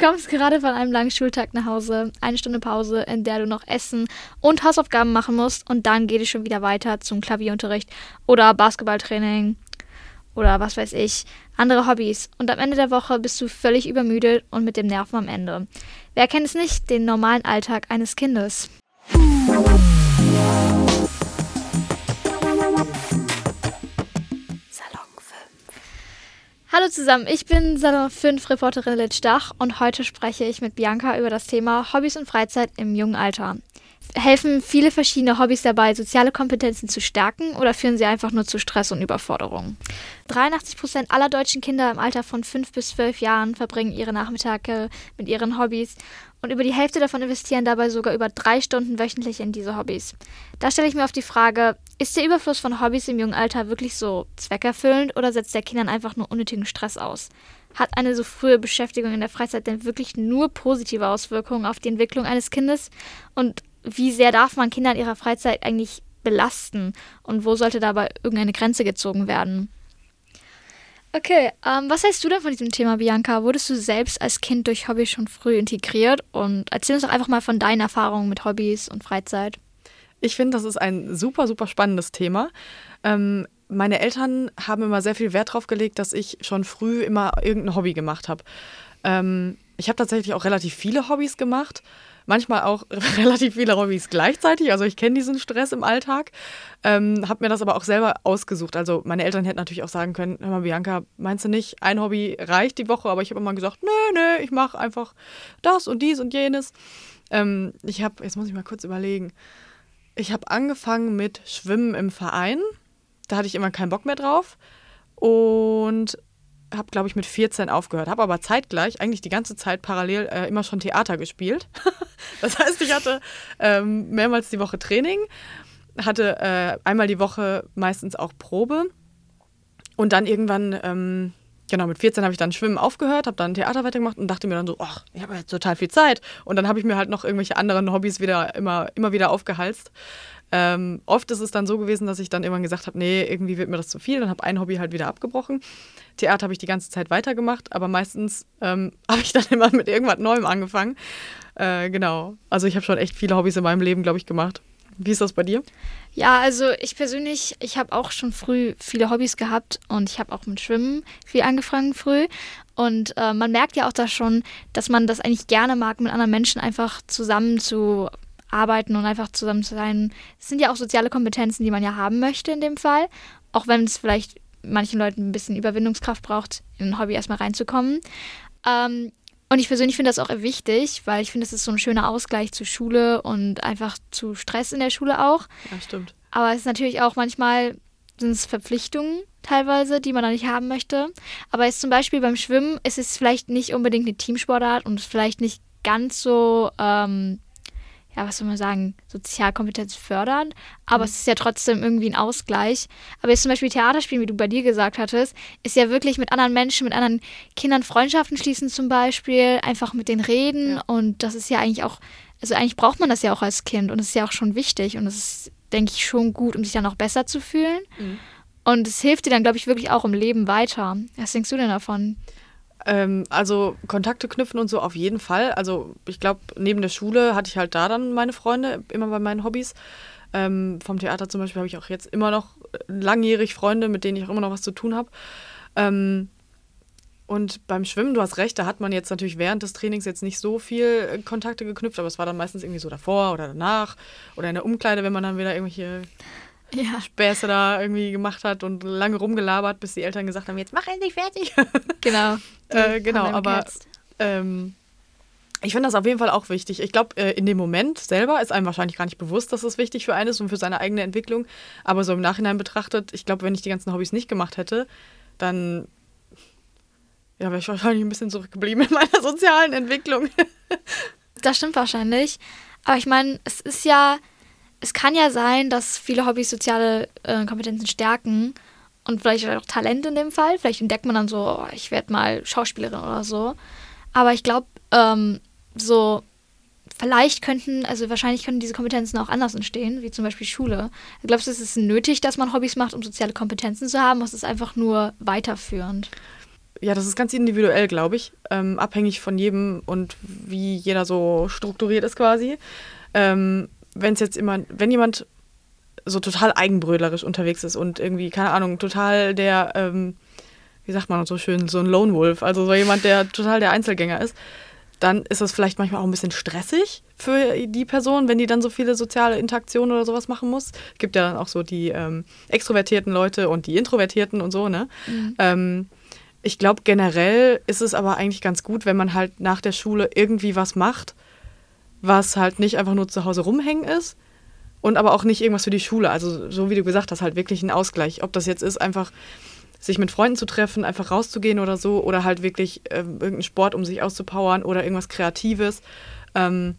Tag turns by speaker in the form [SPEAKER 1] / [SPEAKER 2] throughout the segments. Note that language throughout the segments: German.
[SPEAKER 1] kommst gerade von einem langen Schultag nach Hause, eine Stunde Pause, in der du noch Essen und Hausaufgaben machen musst und dann geht es schon wieder weiter zum Klavierunterricht oder Basketballtraining oder was weiß ich, andere Hobbys. Und am Ende der Woche bist du völlig übermüdet und mit dem Nerven am Ende. Wer kennt es nicht, den normalen Alltag eines Kindes? Hallo zusammen, ich bin Salon 5 Reporterin Litschdach und heute spreche ich mit Bianca über das Thema Hobbys und Freizeit im jungen Alter. Helfen viele verschiedene Hobbys dabei, soziale Kompetenzen zu stärken oder führen sie einfach nur zu Stress und Überforderung? 83 Prozent aller deutschen Kinder im Alter von 5 bis 12 Jahren verbringen ihre Nachmittage mit ihren Hobbys und über die Hälfte davon investieren dabei sogar über drei Stunden wöchentlich in diese Hobbys. Da stelle ich mir auf die Frage, ist der Überfluss von Hobbys im jungen Alter wirklich so zweckerfüllend oder setzt der Kindern einfach nur unnötigen Stress aus? Hat eine so frühe Beschäftigung in der Freizeit denn wirklich nur positive Auswirkungen auf die Entwicklung eines Kindes? Und wie sehr darf man Kinder in ihrer Freizeit eigentlich belasten und wo sollte dabei irgendeine Grenze gezogen werden? Okay, ähm, was hältst du denn von diesem Thema, Bianca? Wurdest du selbst als Kind durch Hobbys schon früh integriert? Und erzähl uns doch einfach mal von deinen Erfahrungen mit Hobbys und Freizeit.
[SPEAKER 2] Ich finde, das ist ein super, super spannendes Thema. Ähm, meine Eltern haben immer sehr viel Wert darauf gelegt, dass ich schon früh immer irgendein Hobby gemacht habe. Ähm, ich habe tatsächlich auch relativ viele Hobbys gemacht manchmal auch relativ viele Hobbys gleichzeitig. Also ich kenne diesen Stress im Alltag, ähm, habe mir das aber auch selber ausgesucht. Also meine Eltern hätten natürlich auch sagen können, hör mal Bianca, meinst du nicht, ein Hobby reicht die Woche? Aber ich habe immer gesagt, nö, nö, ich mache einfach das und dies und jenes. Ähm, ich habe, jetzt muss ich mal kurz überlegen, ich habe angefangen mit Schwimmen im Verein. Da hatte ich immer keinen Bock mehr drauf. Und habe, glaube ich, mit 14 aufgehört, habe aber zeitgleich, eigentlich die ganze Zeit parallel äh, immer schon Theater gespielt. das heißt, ich hatte ähm, mehrmals die Woche Training, hatte äh, einmal die Woche meistens auch Probe und dann irgendwann, ähm, genau, mit 14 habe ich dann Schwimmen aufgehört, habe dann Theater weitergemacht und dachte mir dann so, ach, ich habe jetzt total viel Zeit. Und dann habe ich mir halt noch irgendwelche anderen Hobbys wieder immer, immer wieder aufgehalst. Ähm, oft ist es dann so gewesen, dass ich dann irgendwann gesagt habe, nee, irgendwie wird mir das zu viel und habe ein Hobby halt wieder abgebrochen. Theater habe ich die ganze Zeit weitergemacht, aber meistens ähm, habe ich dann immer mit irgendwas Neuem angefangen. Äh, genau. Also ich habe schon echt viele Hobbys in meinem Leben, glaube ich, gemacht. Wie ist das bei dir?
[SPEAKER 1] Ja, also ich persönlich, ich habe auch schon früh viele Hobbys gehabt und ich habe auch mit Schwimmen viel angefangen früh. Und äh, man merkt ja auch da schon, dass man das eigentlich gerne mag, mit anderen Menschen einfach zusammen zu arbeiten und einfach zusammen zu sein. Das sind ja auch soziale Kompetenzen, die man ja haben möchte in dem Fall. Auch wenn es vielleicht manchen Leuten ein bisschen Überwindungskraft braucht, in ein Hobby erstmal reinzukommen. Ähm, und ich persönlich finde das auch wichtig, weil ich finde, es ist so ein schöner Ausgleich zu Schule und einfach zu Stress in der Schule auch.
[SPEAKER 2] Ja, stimmt.
[SPEAKER 1] Aber es ist natürlich auch manchmal sind es Verpflichtungen teilweise, die man da nicht haben möchte. Aber jetzt zum Beispiel beim Schwimmen ist es vielleicht nicht unbedingt eine Teamsportart und vielleicht nicht ganz so ähm, ja, was soll man sagen, Sozialkompetenz fördern, aber mhm. es ist ja trotzdem irgendwie ein Ausgleich. Aber jetzt zum Beispiel Theaterspielen, wie du bei dir gesagt hattest, ist ja wirklich mit anderen Menschen, mit anderen Kindern Freundschaften schließen zum Beispiel, einfach mit denen reden ja. und das ist ja eigentlich auch, also eigentlich braucht man das ja auch als Kind und es ist ja auch schon wichtig und es ist, denke ich, schon gut, um sich dann auch besser zu fühlen. Mhm. Und es hilft dir dann, glaube ich, wirklich auch im Leben weiter. Was denkst du denn davon?
[SPEAKER 2] Ähm, also Kontakte knüpfen und so auf jeden Fall. Also ich glaube, neben der Schule hatte ich halt da dann meine Freunde, immer bei meinen Hobbys. Ähm, vom Theater zum Beispiel habe ich auch jetzt immer noch langjährig Freunde, mit denen ich auch immer noch was zu tun habe. Ähm, und beim Schwimmen, du hast recht, da hat man jetzt natürlich während des Trainings jetzt nicht so viel Kontakte geknüpft, aber es war dann meistens irgendwie so davor oder danach oder in der Umkleide, wenn man dann wieder irgendwelche ja. Späße da irgendwie gemacht hat und lange rumgelabert, bis die Eltern gesagt haben, jetzt mach endlich fertig.
[SPEAKER 1] Genau.
[SPEAKER 2] äh, genau, aber ähm, ich finde das auf jeden Fall auch wichtig. Ich glaube, äh, in dem Moment selber ist einem wahrscheinlich gar nicht bewusst, dass es wichtig für einen ist und für seine eigene Entwicklung. Aber so im Nachhinein betrachtet, ich glaube, wenn ich die ganzen Hobbys nicht gemacht hätte, dann ja, wäre ich wahrscheinlich ein bisschen zurückgeblieben in meiner sozialen Entwicklung.
[SPEAKER 1] das stimmt wahrscheinlich. Aber ich meine, es ist ja, es kann ja sein, dass viele Hobbys soziale äh, Kompetenzen stärken und vielleicht auch Talent in dem Fall. Vielleicht entdeckt man dann so, oh, ich werde mal Schauspielerin oder so. Aber ich glaube, ähm, so vielleicht könnten, also wahrscheinlich können diese Kompetenzen auch anders entstehen, wie zum Beispiel Schule. Glaubst du, es ist nötig, dass man Hobbys macht, um soziale Kompetenzen zu haben? Was ist einfach nur weiterführend?
[SPEAKER 2] ja, das ist ganz individuell, glaube ich. Ähm, abhängig von jedem und wie jeder so strukturiert ist quasi. Ähm, wenn es jetzt immer, wenn jemand so total eigenbrödlerisch unterwegs ist und irgendwie, keine Ahnung, total der, ähm, wie sagt man so schön, so ein Lone Wolf, also so jemand, der total der Einzelgänger ist, dann ist das vielleicht manchmal auch ein bisschen stressig für die Person, wenn die dann so viele soziale Interaktionen oder sowas machen muss. Es gibt ja dann auch so die ähm, extrovertierten Leute und die introvertierten und so, ne? Mhm. Ähm, ich glaube, generell ist es aber eigentlich ganz gut, wenn man halt nach der Schule irgendwie was macht, was halt nicht einfach nur zu Hause rumhängen ist und aber auch nicht irgendwas für die Schule. Also, so wie du gesagt hast, halt wirklich ein Ausgleich. Ob das jetzt ist, einfach sich mit Freunden zu treffen, einfach rauszugehen oder so, oder halt wirklich äh, irgendeinen Sport, um sich auszupowern oder irgendwas Kreatives. Ähm,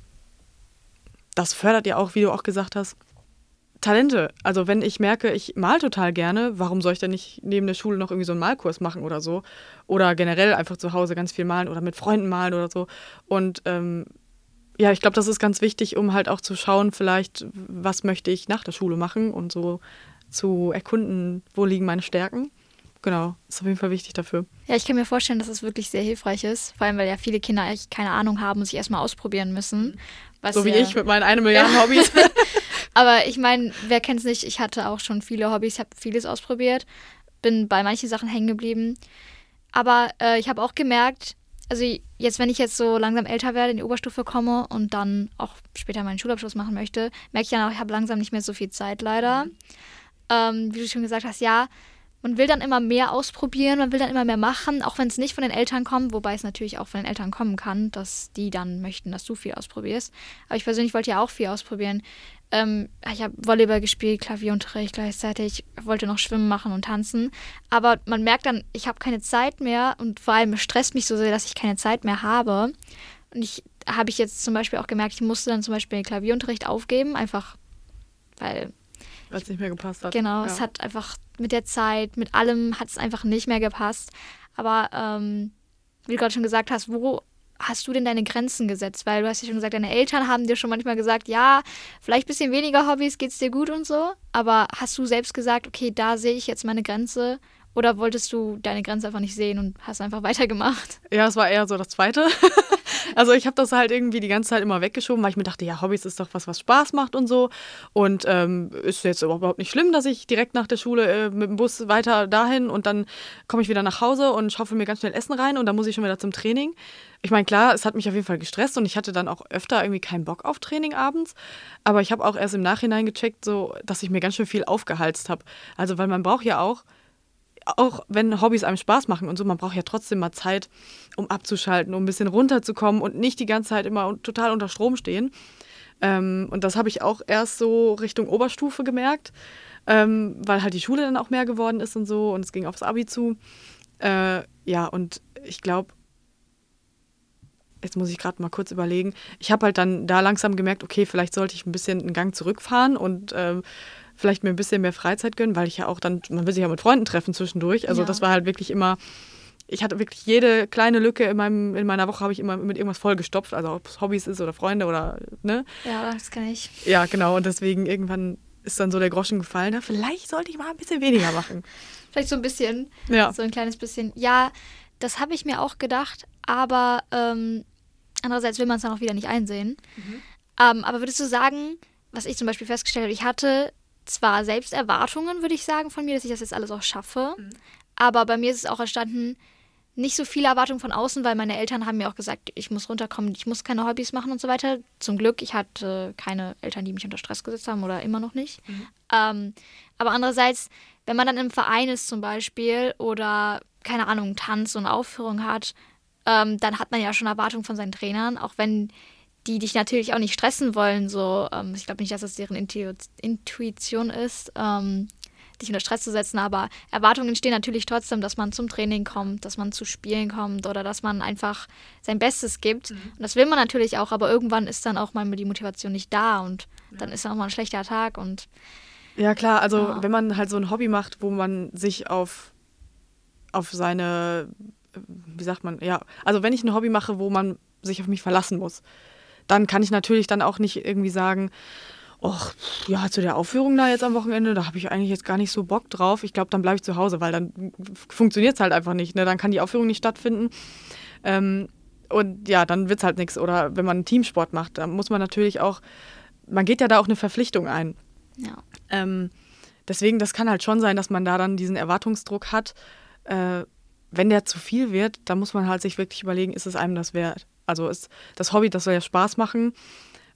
[SPEAKER 2] das fördert ja auch, wie du auch gesagt hast, Talente. Also wenn ich merke, ich mal total gerne, warum soll ich denn nicht neben der Schule noch irgendwie so einen Malkurs machen oder so? Oder generell einfach zu Hause ganz viel malen oder mit Freunden malen oder so. Und ähm, ja, ich glaube, das ist ganz wichtig, um halt auch zu schauen, vielleicht, was möchte ich nach der Schule machen und so zu erkunden, wo liegen meine Stärken. Genau, ist auf jeden Fall wichtig dafür.
[SPEAKER 1] Ja, ich kann mir vorstellen, dass es wirklich sehr hilfreich ist, vor allem weil ja viele Kinder eigentlich keine Ahnung haben und sich erstmal ausprobieren müssen.
[SPEAKER 2] so wie ja ich mit meinen eine Milliarden Hobbys.
[SPEAKER 1] Aber ich meine, wer kennt es nicht? Ich hatte auch schon viele Hobbys, habe vieles ausprobiert, bin bei manchen Sachen hängen geblieben. Aber äh, ich habe auch gemerkt, also jetzt, wenn ich jetzt so langsam älter werde, in die Oberstufe komme und dann auch später meinen Schulabschluss machen möchte, merke ich dann auch, ich habe langsam nicht mehr so viel Zeit leider. Mhm. Ähm, wie du schon gesagt hast, ja, man will dann immer mehr ausprobieren, man will dann immer mehr machen, auch wenn es nicht von den Eltern kommt, wobei es natürlich auch von den Eltern kommen kann, dass die dann möchten, dass du viel ausprobierst. Aber ich persönlich wollte ja auch viel ausprobieren. Ähm, ich habe Volleyball gespielt, Klavierunterricht gleichzeitig, wollte noch schwimmen machen und tanzen. Aber man merkt dann, ich habe keine Zeit mehr und vor allem stresst mich so sehr, dass ich keine Zeit mehr habe. Und ich habe ich jetzt zum Beispiel auch gemerkt, ich musste dann zum Beispiel den Klavierunterricht aufgeben, einfach weil
[SPEAKER 2] weil es nicht mehr gepasst hat.
[SPEAKER 1] Genau, ja. es hat einfach mit der Zeit, mit allem hat es einfach nicht mehr gepasst. Aber ähm, wie du gerade schon gesagt hast, wo hast du denn deine Grenzen gesetzt? Weil du hast ja schon gesagt, deine Eltern haben dir schon manchmal gesagt, ja, vielleicht ein bisschen weniger Hobbys, geht's dir gut und so. Aber hast du selbst gesagt, okay, da sehe ich jetzt meine Grenze oder wolltest du deine Grenze einfach nicht sehen und hast einfach weitergemacht?
[SPEAKER 2] Ja, es war eher so das Zweite. also ich habe das halt irgendwie die ganze Zeit immer weggeschoben, weil ich mir dachte, ja, Hobbys ist doch was, was Spaß macht und so. Und ähm, ist jetzt überhaupt nicht schlimm, dass ich direkt nach der Schule äh, mit dem Bus weiter dahin und dann komme ich wieder nach Hause und schaufel mir ganz schnell Essen rein und dann muss ich schon wieder zum Training. Ich meine, klar, es hat mich auf jeden Fall gestresst und ich hatte dann auch öfter irgendwie keinen Bock auf Training abends. Aber ich habe auch erst im Nachhinein gecheckt, so, dass ich mir ganz schön viel aufgehalst habe. Also, weil man braucht ja auch auch wenn Hobbys einem Spaß machen und so, man braucht ja trotzdem mal Zeit, um abzuschalten, um ein bisschen runterzukommen und nicht die ganze Zeit immer total unter Strom stehen. Ähm, und das habe ich auch erst so Richtung Oberstufe gemerkt, ähm, weil halt die Schule dann auch mehr geworden ist und so und es ging aufs Abi zu. Äh, ja, und ich glaube, jetzt muss ich gerade mal kurz überlegen, ich habe halt dann da langsam gemerkt, okay, vielleicht sollte ich ein bisschen einen Gang zurückfahren und ähm, vielleicht mir ein bisschen mehr Freizeit gönnen, weil ich ja auch dann, man will sich ja mit Freunden treffen zwischendurch. Also ja. das war halt wirklich immer, ich hatte wirklich jede kleine Lücke in, meinem, in meiner Woche habe ich immer mit irgendwas vollgestopft, also ob es Hobbys ist oder Freunde oder, ne?
[SPEAKER 1] Ja, das kann ich.
[SPEAKER 2] Ja, genau. Und deswegen irgendwann ist dann so der Groschen gefallen. Na, vielleicht sollte ich mal ein bisschen weniger machen.
[SPEAKER 1] vielleicht so ein bisschen. Ja. So ein kleines bisschen. Ja, das habe ich mir auch gedacht, aber ähm, andererseits will man es dann auch wieder nicht einsehen. Mhm. Ähm, aber würdest du sagen, was ich zum Beispiel festgestellt habe, ich hatte zwar selbst Erwartungen, würde ich sagen, von mir, dass ich das jetzt alles auch schaffe. Mhm. Aber bei mir ist es auch entstanden, nicht so viele Erwartungen von außen, weil meine Eltern haben mir auch gesagt, ich muss runterkommen, ich muss keine Hobbys machen und so weiter. Zum Glück, ich hatte keine Eltern, die mich unter Stress gesetzt haben oder immer noch nicht. Mhm. Ähm, aber andererseits, wenn man dann im Verein ist zum Beispiel oder keine Ahnung, Tanz und Aufführung hat, ähm, dann hat man ja schon Erwartungen von seinen Trainern, auch wenn die dich natürlich auch nicht stressen wollen. So, ähm, ich glaube nicht, dass das deren Intu Intuition ist, ähm, dich unter Stress zu setzen, aber Erwartungen entstehen natürlich trotzdem, dass man zum Training kommt, dass man zu Spielen kommt oder dass man einfach sein Bestes gibt. Mhm. Und das will man natürlich auch, aber irgendwann ist dann auch mal die Motivation nicht da und ja. dann ist auch mal ein schlechter Tag und
[SPEAKER 2] ja klar, also ja. wenn man halt so ein Hobby macht, wo man sich auf, auf seine, wie sagt man, ja, also wenn ich ein Hobby mache, wo man sich auf mich verlassen muss, dann kann ich natürlich dann auch nicht irgendwie sagen, ach, ja, zu der Aufführung da jetzt am Wochenende, da habe ich eigentlich jetzt gar nicht so Bock drauf. Ich glaube, dann bleibe ich zu Hause, weil dann funktioniert es halt einfach nicht. Ne? Dann kann die Aufführung nicht stattfinden. Ähm, und ja, dann wird es halt nichts. Oder wenn man einen Teamsport macht, dann muss man natürlich auch, man geht ja da auch eine Verpflichtung ein.
[SPEAKER 1] Ja.
[SPEAKER 2] Ähm, deswegen, das kann halt schon sein, dass man da dann diesen Erwartungsdruck hat. Äh, wenn der zu viel wird, dann muss man halt sich wirklich überlegen, ist es einem das wert? Also ist das Hobby, das soll ja Spaß machen.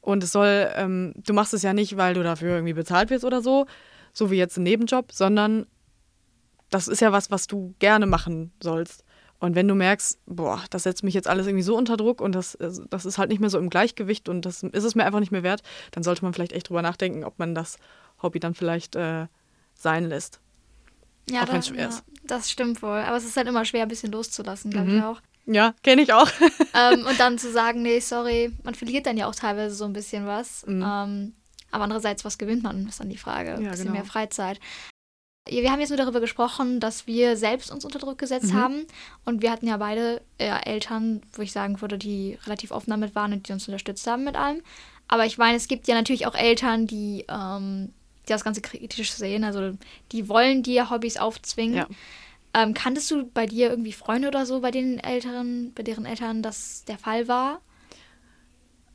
[SPEAKER 2] Und es soll, ähm, du machst es ja nicht, weil du dafür irgendwie bezahlt wirst oder so, so wie jetzt ein Nebenjob, sondern das ist ja was, was du gerne machen sollst. Und wenn du merkst, boah, das setzt mich jetzt alles irgendwie so unter Druck und das, das ist halt nicht mehr so im Gleichgewicht und das ist es mir einfach nicht mehr wert, dann sollte man vielleicht echt drüber nachdenken, ob man das Hobby dann vielleicht äh, sein lässt.
[SPEAKER 1] Ja, auch wenn es schwer ja, ist. Das stimmt wohl. Aber es ist halt immer schwer, ein bisschen loszulassen, glaube mhm. ich auch.
[SPEAKER 2] Ja, kenne ich auch.
[SPEAKER 1] ähm, und dann zu sagen, nee, sorry, man verliert dann ja auch teilweise so ein bisschen was. Mhm. Ähm, aber andererseits, was gewinnt man, ist dann die Frage. Ein ja, bisschen genau. mehr Freizeit. Wir haben jetzt nur darüber gesprochen, dass wir selbst uns unter Druck gesetzt mhm. haben. Und wir hatten ja beide äh, Eltern, wo ich sagen würde, die relativ offen damit waren und die uns unterstützt haben mit allem. Aber ich meine, es gibt ja natürlich auch Eltern, die, ähm, die das Ganze kritisch sehen. Also die wollen dir Hobbys aufzwingen. Ja. Ähm, kanntest du bei dir irgendwie Freunde oder so, bei den Eltern, bei deren Eltern das der Fall war?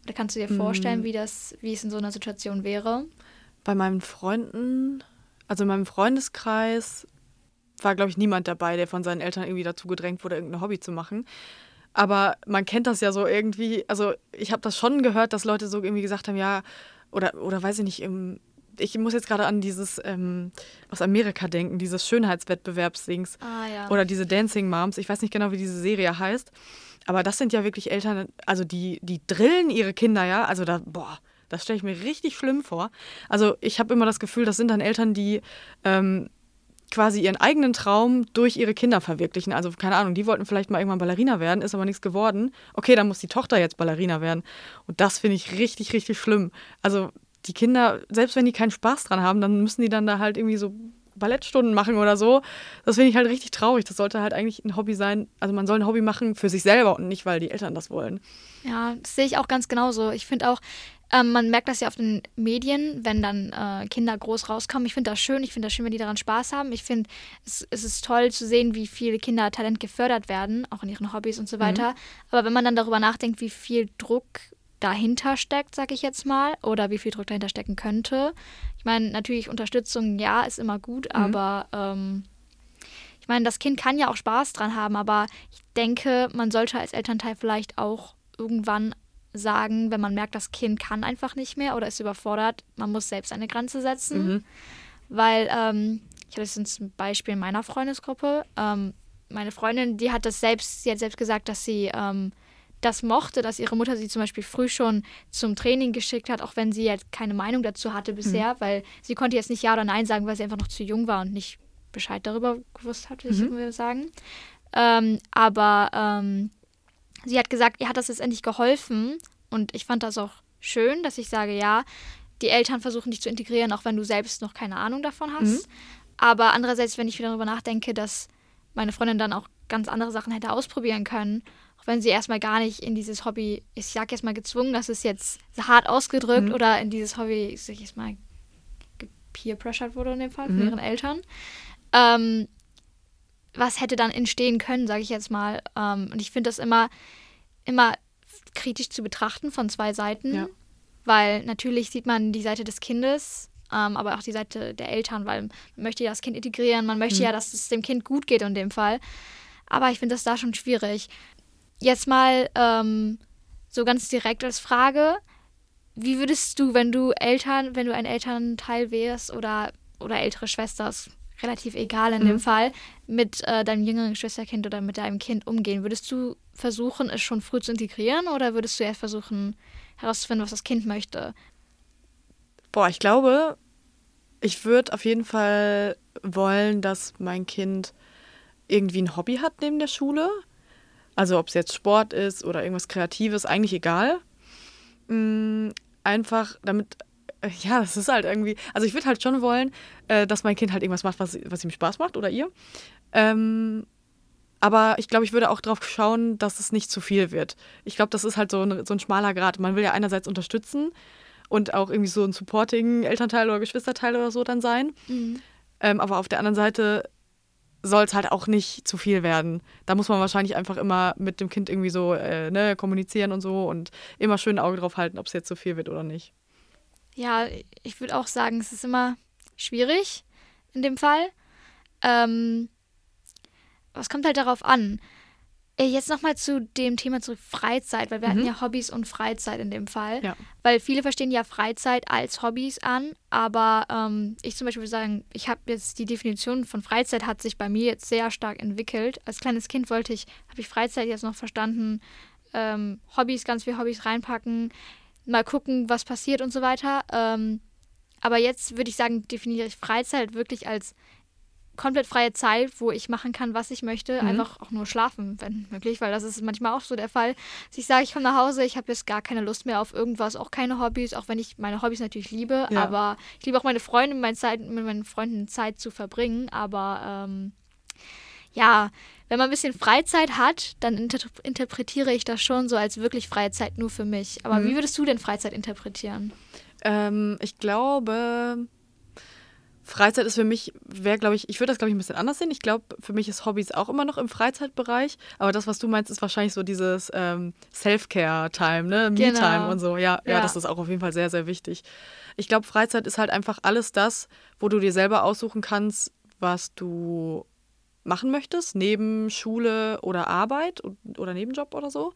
[SPEAKER 1] Oder kannst du dir vorstellen, mm. wie das, wie es in so einer Situation wäre?
[SPEAKER 2] Bei meinen Freunden also in meinem Freundeskreis war, glaube ich, niemand dabei, der von seinen Eltern irgendwie dazu gedrängt wurde, irgendein Hobby zu machen. Aber man kennt das ja so irgendwie. Also ich habe das schon gehört, dass Leute so irgendwie gesagt haben, ja, oder, oder weiß ich nicht, im, ich muss jetzt gerade an dieses ähm, aus Amerika denken, dieses Schönheitswettbewerbsdings.
[SPEAKER 1] Ah, ja.
[SPEAKER 2] Oder diese Dancing Moms. Ich weiß nicht genau, wie diese Serie heißt. Aber das sind ja wirklich Eltern, also die, die drillen ihre Kinder, ja. Also da, boah, das stelle ich mir richtig schlimm vor. Also ich habe immer das Gefühl, das sind dann Eltern, die ähm, quasi ihren eigenen Traum durch ihre Kinder verwirklichen. Also keine Ahnung, die wollten vielleicht mal irgendwann Ballerina werden, ist aber nichts geworden. Okay, dann muss die Tochter jetzt Ballerina werden. Und das finde ich richtig, richtig schlimm. Also die Kinder, selbst wenn die keinen Spaß dran haben, dann müssen die dann da halt irgendwie so Ballettstunden machen oder so. Das finde ich halt richtig traurig. Das sollte halt eigentlich ein Hobby sein. Also man soll ein Hobby machen für sich selber und nicht, weil die Eltern das wollen.
[SPEAKER 1] Ja, das sehe ich auch ganz genauso. Ich finde auch, ähm, man merkt das ja auf den Medien, wenn dann äh, Kinder groß rauskommen. Ich finde das schön. Ich finde das schön, wenn die daran Spaß haben. Ich finde, es, es, ist toll zu sehen, wie viele Kinder Talent gefördert werden, auch in ihren Hobbys und so mhm. weiter. Mhm. Aber wenn man dann darüber nachdenkt, wie viel Druck dahinter steckt, sag ich jetzt mal, oder wie viel Druck dahinter stecken könnte. Ich meine, natürlich Unterstützung, ja, ist immer gut, mhm. aber ähm, ich meine, das Kind kann ja auch Spaß dran haben, aber ich denke, man sollte als Elternteil vielleicht auch irgendwann sagen, wenn man merkt, das Kind kann einfach nicht mehr oder ist überfordert, man muss selbst eine Grenze setzen. Mhm. Weil, ähm, ich hatte jetzt ein Beispiel in meiner Freundesgruppe. Ähm, meine Freundin, die hat das selbst, sie hat selbst gesagt, dass sie ähm, das mochte, dass ihre Mutter sie zum Beispiel früh schon zum Training geschickt hat, auch wenn sie jetzt keine Meinung dazu hatte bisher, mhm. weil sie konnte jetzt nicht Ja oder Nein sagen, weil sie einfach noch zu jung war und nicht Bescheid darüber gewusst hat, würde mhm. ich sagen. Ähm, aber ähm, sie hat gesagt, ihr hat das jetzt endlich geholfen und ich fand das auch schön, dass ich sage, ja, die Eltern versuchen dich zu integrieren, auch wenn du selbst noch keine Ahnung davon hast. Mhm. Aber andererseits, wenn ich wieder darüber nachdenke, dass meine Freundin dann auch ganz andere Sachen hätte ausprobieren können, auch wenn sie erstmal gar nicht in dieses Hobby, ich sag jetzt mal gezwungen, das ist jetzt hart ausgedrückt, mhm. oder in dieses Hobby, ich sag jetzt mal, peer-pressured wurde in dem Fall mhm. von ihren Eltern. Ähm, was hätte dann entstehen können, sage ich jetzt mal. Ähm, und ich finde das immer, immer kritisch zu betrachten von zwei Seiten, ja. weil natürlich sieht man die Seite des Kindes, ähm, aber auch die Seite der Eltern, weil man möchte ja das Kind integrieren, man möchte mhm. ja, dass es dem Kind gut geht in dem Fall. Aber ich finde das da schon schwierig. Jetzt mal ähm, so ganz direkt als Frage, wie würdest du, wenn du Eltern, wenn du ein Elternteil wärst oder, oder ältere Schwester, ist relativ egal in mhm. dem Fall, mit äh, deinem jüngeren Schwesterkind oder mit deinem Kind umgehen? Würdest du versuchen, es schon früh zu integrieren oder würdest du erst versuchen, herauszufinden, was das Kind möchte?
[SPEAKER 2] Boah, ich glaube, ich würde auf jeden Fall wollen, dass mein Kind irgendwie ein Hobby hat neben der Schule. Also ob es jetzt Sport ist oder irgendwas Kreatives, eigentlich egal. Mm, einfach damit, äh, ja, das ist halt irgendwie, also ich würde halt schon wollen, äh, dass mein Kind halt irgendwas macht, was, was ihm Spaß macht oder ihr. Ähm, aber ich glaube, ich würde auch darauf schauen, dass es nicht zu viel wird. Ich glaube, das ist halt so ein, so ein schmaler Grad. Man will ja einerseits unterstützen und auch irgendwie so ein supporting Elternteil oder Geschwisterteil oder so dann sein.
[SPEAKER 1] Mhm.
[SPEAKER 2] Ähm, aber auf der anderen Seite soll es halt auch nicht zu viel werden. Da muss man wahrscheinlich einfach immer mit dem Kind irgendwie so äh, ne, kommunizieren und so und immer schön ein Auge drauf halten, ob es jetzt zu viel wird oder nicht.
[SPEAKER 1] Ja, ich würde auch sagen, es ist immer schwierig in dem Fall. Ähm, es kommt halt darauf an. Äh, Jetzt nochmal zu dem Thema zurück, Freizeit, weil wir hatten
[SPEAKER 2] Mhm.
[SPEAKER 1] ja Hobbys und Freizeit in dem Fall.
[SPEAKER 2] Ja.
[SPEAKER 1] Weil viele verstehen ja Freizeit als Hobbys an, aber ähm, ich zum Beispiel würde sagen, ich habe jetzt die Definition von Freizeit hat sich bei mir jetzt sehr stark entwickelt. Als kleines Kind wollte ich, habe ich Freizeit jetzt noch verstanden, ähm, Hobbys, ganz viele Hobbys reinpacken, mal gucken, was passiert und so weiter. Ähm, aber jetzt würde ich sagen, definiere ich Freizeit wirklich als komplett freie Zeit, wo ich machen kann, was ich möchte,
[SPEAKER 2] Mhm.
[SPEAKER 1] einfach auch nur schlafen, wenn möglich, weil das ist manchmal auch so der Fall. Dass ich sage, ich komme nach Hause, ich habe jetzt gar keine Lust mehr auf irgendwas, auch keine Hobbys, auch wenn ich meine Hobbys natürlich liebe,
[SPEAKER 2] Ja.
[SPEAKER 1] aber ich liebe auch meine Freunde, meine Zeit, mit meinen Freunden Zeit zu verbringen, aber ähm, ja, wenn man ein bisschen Freizeit hat, dann inter interpretiere ich das schon so als wirklich freie Zeit nur für mich. Aber
[SPEAKER 2] Mhm.
[SPEAKER 1] wie würdest du denn Freizeit interpretieren?
[SPEAKER 2] Ähm, ich glaube, Freizeit ist für mich, wäre, glaube ich, ich würde das, glaube ich, ein bisschen anders sehen. Ich glaube, für mich ist Hobbys auch immer noch im Freizeitbereich. Aber das, was du meinst, ist wahrscheinlich so dieses ähm, Self-Care-Time, ne?
[SPEAKER 1] Genau.
[SPEAKER 2] Me-Time und so. Ja, ja,
[SPEAKER 1] Ja.
[SPEAKER 2] das ist auch auf jeden Fall sehr, sehr wichtig. Ich glaube, Freizeit ist halt einfach alles das, wo du dir selber aussuchen kannst, was du machen möchtest, neben Schule oder Arbeit oder Nebenjob oder so.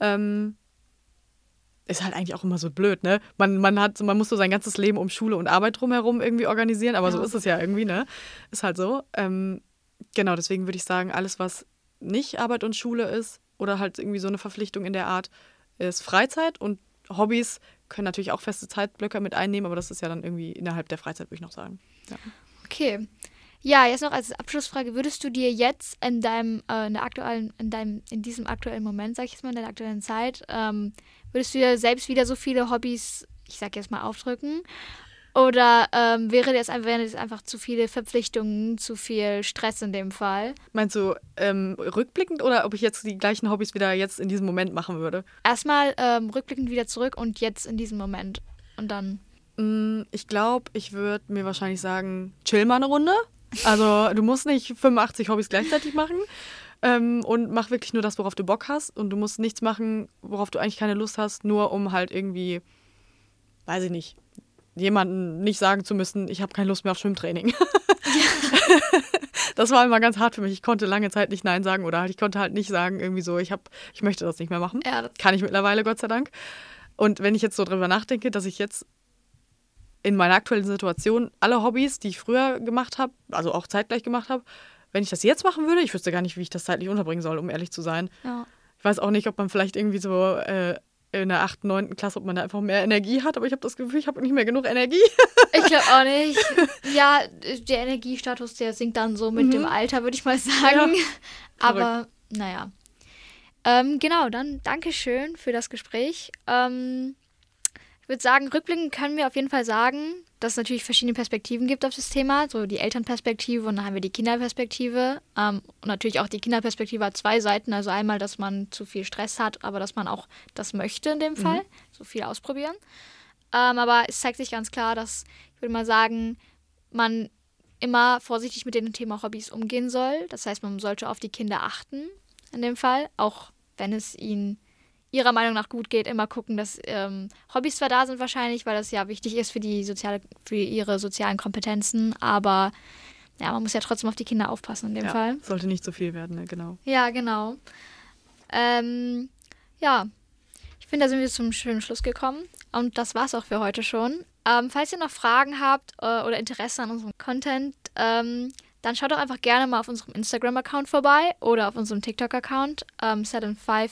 [SPEAKER 2] Ähm, ist halt eigentlich auch immer so blöd, ne? Man, man, hat, man muss so sein ganzes Leben um Schule und Arbeit drumherum irgendwie organisieren, aber so
[SPEAKER 1] Ja.
[SPEAKER 2] ist es ja irgendwie, ne? Ist halt so. Ähm, genau, deswegen würde ich sagen, alles, was nicht Arbeit und Schule ist oder halt irgendwie so eine Verpflichtung in der Art, ist Freizeit und Hobbys können natürlich auch feste Zeitblöcke mit einnehmen, aber das ist ja dann irgendwie innerhalb der Freizeit, würde ich noch sagen. Ja.
[SPEAKER 1] Okay. Ja, jetzt noch als Abschlussfrage, würdest du dir jetzt in deinem, äh, in der aktuellen, in deinem, in diesem aktuellen Moment, sag ich jetzt mal, in der aktuellen Zeit, ähm, würdest du dir selbst wieder so viele Hobbys, ich sag jetzt mal, aufdrücken? Oder ähm, wäre das, wären das einfach zu viele Verpflichtungen, zu viel Stress in dem Fall?
[SPEAKER 2] Meinst du ähm, rückblickend oder ob ich jetzt die gleichen Hobbys wieder jetzt in diesem Moment machen würde?
[SPEAKER 1] Erstmal ähm, rückblickend wieder zurück und jetzt in diesem Moment. Und dann.
[SPEAKER 2] Mm, Ich glaube, ich würde mir wahrscheinlich sagen, chill mal eine Runde. Also du musst nicht 85 Hobbys gleichzeitig machen ähm, und mach wirklich nur das, worauf du Bock hast. Und du musst nichts machen, worauf du eigentlich keine Lust hast, nur um halt irgendwie, weiß ich nicht, jemanden nicht sagen zu müssen, ich habe keine Lust mehr auf Schwimmtraining. das war immer ganz hart für mich. Ich konnte lange Zeit nicht Nein sagen oder halt, ich konnte halt nicht sagen, irgendwie so, ich, hab, ich möchte das nicht mehr machen.
[SPEAKER 1] Ja, das,
[SPEAKER 2] Kann ich mittlerweile, Gott sei Dank. Und wenn ich jetzt so drüber nachdenke, dass ich jetzt in meiner aktuellen Situation alle Hobbys, die ich früher gemacht habe, also auch zeitgleich gemacht habe, wenn ich das jetzt machen würde, ich wüsste gar nicht, wie ich das zeitlich unterbringen soll, um ehrlich zu sein.
[SPEAKER 1] ja.
[SPEAKER 2] Ich weiß auch nicht, ob man vielleicht irgendwie so äh, in der 8., 9. Klasse, ob man da einfach mehr Energie hat, aber ich habe das Gefühl, ich habe nicht mehr genug Energie.
[SPEAKER 1] Ich glaube auch nicht. Ja, der Energiestatus, der sinkt dann so mit
[SPEAKER 2] Mhm.
[SPEAKER 1] dem Alter, würde ich mal sagen.
[SPEAKER 2] Ja.
[SPEAKER 1] Aber naja. Ähm, genau, dann Dankeschön für das Gespräch. Ähm, ich würde sagen, rückblickend können wir auf jeden Fall sagen, dass es natürlich verschiedene Perspektiven gibt auf das Thema. So die Elternperspektive und dann haben wir die Kinderperspektive. Ähm, und natürlich auch die Kinderperspektive hat zwei Seiten. Also einmal, dass man zu viel Stress hat, aber dass man auch das möchte in dem Fall. So viel ausprobieren. Ähm, aber es zeigt sich ganz klar, dass ich würde mal sagen, man immer vorsichtig mit dem Thema Hobbys umgehen soll. Das heißt, man sollte auf die Kinder achten in dem Fall, auch wenn es ihnen ihrer Meinung nach gut geht, immer gucken, dass ähm, Hobbys zwar da sind wahrscheinlich, weil das ja wichtig ist für die soziale, für ihre sozialen Kompetenzen, aber ja, man muss ja trotzdem auf die Kinder aufpassen in dem
[SPEAKER 2] Ja,
[SPEAKER 1] Fall.
[SPEAKER 2] Sollte nicht zu viel werden, ne? genau.
[SPEAKER 1] Ja, genau. Ähm, ja, ich finde, da sind wir zum schönen Schluss gekommen. Und das war's auch für heute schon. Ähm, falls ihr noch Fragen habt äh, oder Interesse an unserem Content, ähm, dann schaut doch einfach gerne mal auf unserem Instagram-Account vorbei oder auf unserem TikTok-Account, ähm, Set5.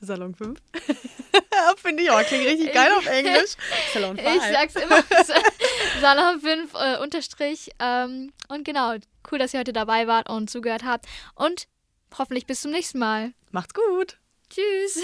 [SPEAKER 2] Salon 5. Finde ich auch, klingt richtig geil auf Englisch. Salon 5.
[SPEAKER 1] Ich sag's immer, Salon 5 äh, Unterstrich. Ähm, und genau, cool, dass ihr heute dabei wart und zugehört habt. Und hoffentlich bis zum nächsten Mal.
[SPEAKER 2] Macht's gut.
[SPEAKER 1] Tschüss.